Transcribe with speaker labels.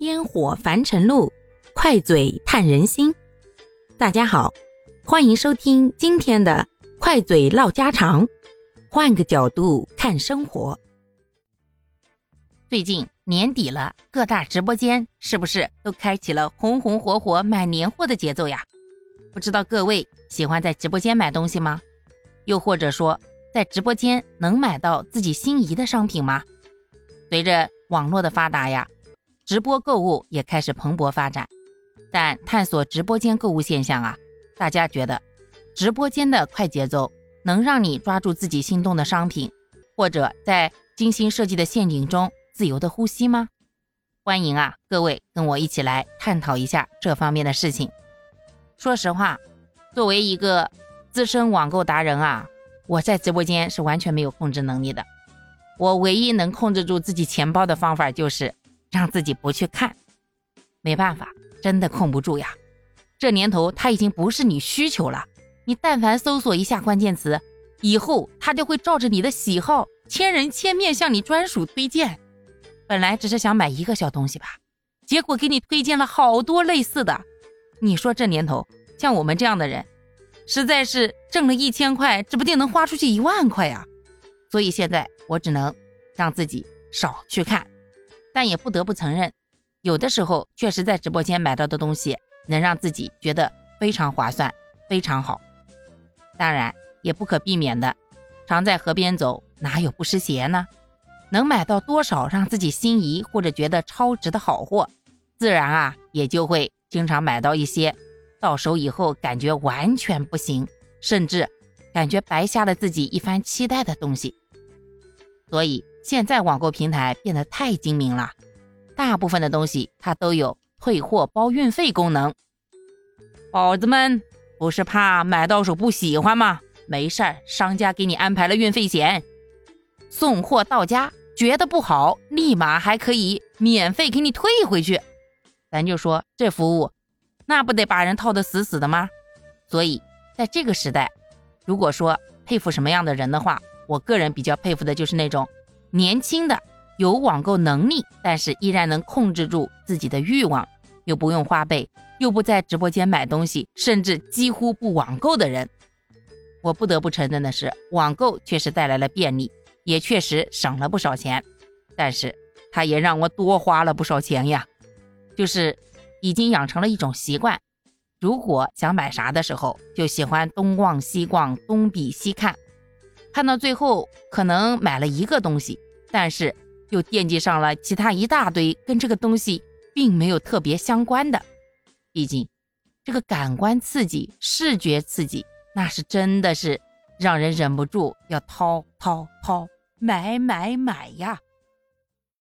Speaker 1: 烟火凡尘路，快嘴探人心。大家好，欢迎收听今天的快嘴唠家常，换个角度看生活。最近年底了，各大直播间是不是都开启了红红火火买年货的节奏呀？不知道各位喜欢在直播间买东西吗？又或者说，在直播间能买到自己心仪的商品吗？随着网络的发达呀。直播购物也开始蓬勃发展，但探索直播间购物现象啊，大家觉得直播间的快节奏能让你抓住自己心动的商品，或者在精心设计的陷阱中自由的呼吸吗？欢迎啊，各位跟我一起来探讨一下这方面的事情。说实话，作为一个资深网购达人啊，我在直播间是完全没有控制能力的。我唯一能控制住自己钱包的方法就是。让自己不去看，没办法，真的控不住呀。这年头，它已经不是你需求了。你但凡搜索一下关键词，以后它就会照着你的喜好，千人千面向你专属推荐。本来只是想买一个小东西吧，结果给你推荐了好多类似的。你说这年头，像我们这样的人，实在是挣了一千块，指不定能花出去一万块呀。所以现在我只能让自己少去看。但也不得不承认，有的时候确实在直播间买到的东西能让自己觉得非常划算、非常好。当然，也不可避免的，常在河边走，哪有不湿鞋呢？能买到多少让自己心仪或者觉得超值的好货，自然啊也就会经常买到一些到手以后感觉完全不行，甚至感觉白瞎了自己一番期待的东西。所以。现在网购平台变得太精明了，大部分的东西它都有退货包运费功能。宝子们，不是怕买到手不喜欢吗？没事儿，商家给你安排了运费险，送货到家觉得不好，立马还可以免费给你退回去。咱就说这服务，那不得把人套得死死的吗？所以在这个时代，如果说佩服什么样的人的话，我个人比较佩服的就是那种。年轻的有网购能力，但是依然能控制住自己的欲望，又不用花呗，又不在直播间买东西，甚至几乎不网购的人，我不得不承认的是，网购确实带来了便利，也确实省了不少钱，但是它也让我多花了不少钱呀。就是已经养成了一种习惯，如果想买啥的时候，就喜欢东逛西逛，东比西看，看到最后可能买了一个东西。但是又惦记上了其他一大堆跟这个东西并没有特别相关的，毕竟这个感官刺激、视觉刺激，那是真的是让人忍不住要掏掏掏、买买买呀。